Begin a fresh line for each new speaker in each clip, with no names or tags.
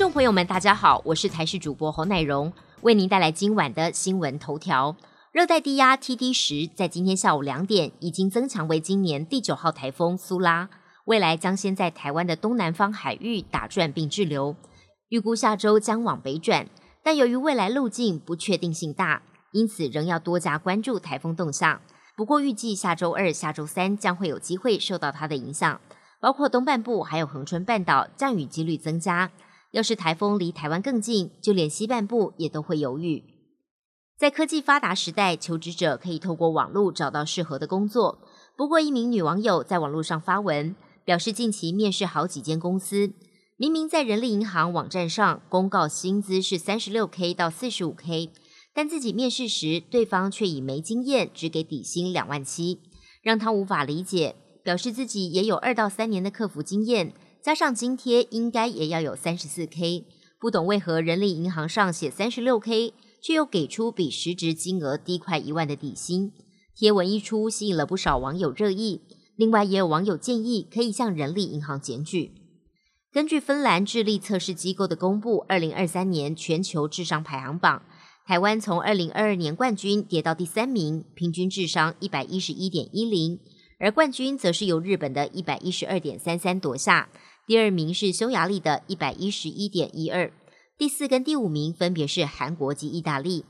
众朋友们，大家好，我是台视主播侯乃荣，为您带来今晚的新闻头条。热带低压 TD 十在今天下午两点已经增强为今年第九号台风苏拉，未来将先在台湾的东南方海域打转并滞留，预估下周将往北转，但由于未来路径不确定性大，因此仍要多加关注台风动向。不过预计下周二、下周三将会有机会受到它的影响，包括东半部还有恒春半岛降雨几率增加。要是台风离台湾更近，就连西半部也都会有雨。在科技发达时代，求职者可以透过网络找到适合的工作。不过，一名女网友在网络上发文，表示近期面试好几间公司，明明在人力银行网站上公告薪资是三十六 K 到四十五 K，但自己面试时，对方却以没经验只给底薪两万七，让她无法理解。表示自己也有二到三年的客服经验。加上津贴应该也要有三十四 K，不懂为何人力银行上写三十六 K，却又给出比实质金额低快一万的底薪。贴文一出，吸引了不少网友热议。另外，也有网友建议可以向人力银行检举。根据芬兰智力测试机构的公布，二零二三年全球智商排行榜，台湾从二零二二年冠军跌到第三名，平均智商一百一十一点一零，而冠军则是由日本的一百一十二点三三夺下。第二名是匈牙利的一百一十一点一二，第四跟第五名分别是韩国及意大利。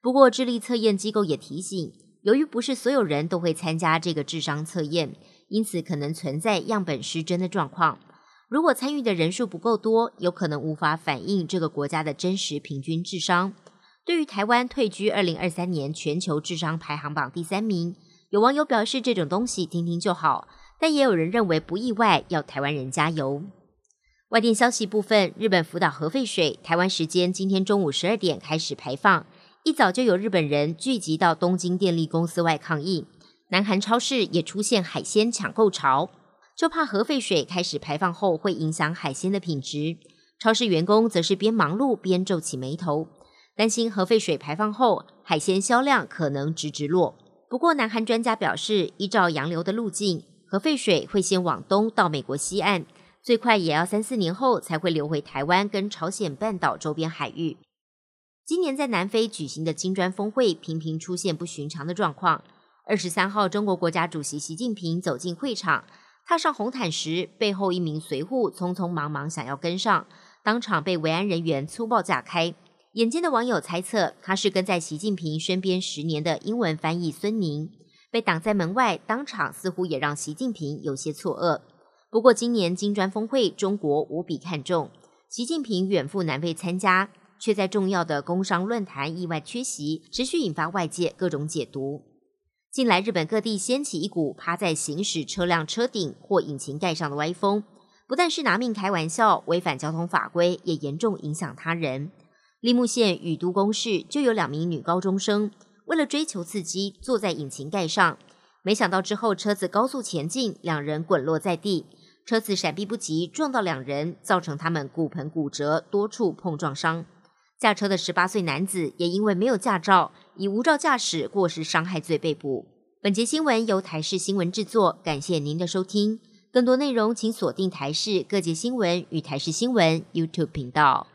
不过，智力测验机构也提醒，由于不是所有人都会参加这个智商测验，因此可能存在样本失真的状况。如果参与的人数不够多，有可能无法反映这个国家的真实平均智商。对于台湾退居二零二三年全球智商排行榜第三名，有网友表示这种东西听听就好。但也有人认为不意外，要台湾人加油。外电消息部分，日本福岛核废水，台湾时间今天中午十二点开始排放，一早就有日本人聚集到东京电力公司外抗议。南韩超市也出现海鲜抢购潮，就怕核废水开始排放后会影响海鲜的品质。超市员工则是边忙碌边皱起眉头，担心核废水排放后海鲜销量可能直直落。不过，南韩专家表示，依照洋流的路径。核废水会先往东到美国西岸，最快也要三四年后才会流回台湾跟朝鲜半岛周边海域。今年在南非举行的金砖峰会频频出现不寻常的状况。二十三号，中国国家主席习近平走进会场，踏上红毯时，背后一名随护匆匆忙忙想要跟上，当场被维安人员粗暴架开。眼尖的网友猜测，他是跟在习近平身边十年的英文翻译孙宁。被挡在门外，当场似乎也让习近平有些错愕。不过，今年金砖峰会，中国无比看重，习近平远赴南非参加，却在重要的工商论坛意外缺席，持续引发外界各种解读。近来，日本各地掀起一股趴在行驶车辆车顶或引擎盖上的歪风，不但是拿命开玩笑，违反交通法规，也严重影响他人。立木县宇都宫市就有两名女高中生。为了追求刺激，坐在引擎盖上，没想到之后车子高速前进，两人滚落在地，车子闪避不及，撞到两人，造成他们骨盆骨折，多处碰撞伤。驾车的十八岁男子也因为没有驾照，以无照驾驶过失伤害罪被捕。本节新闻由台视新闻制作，感谢您的收听。更多内容请锁定台视各界新闻与台视新闻 YouTube 频道。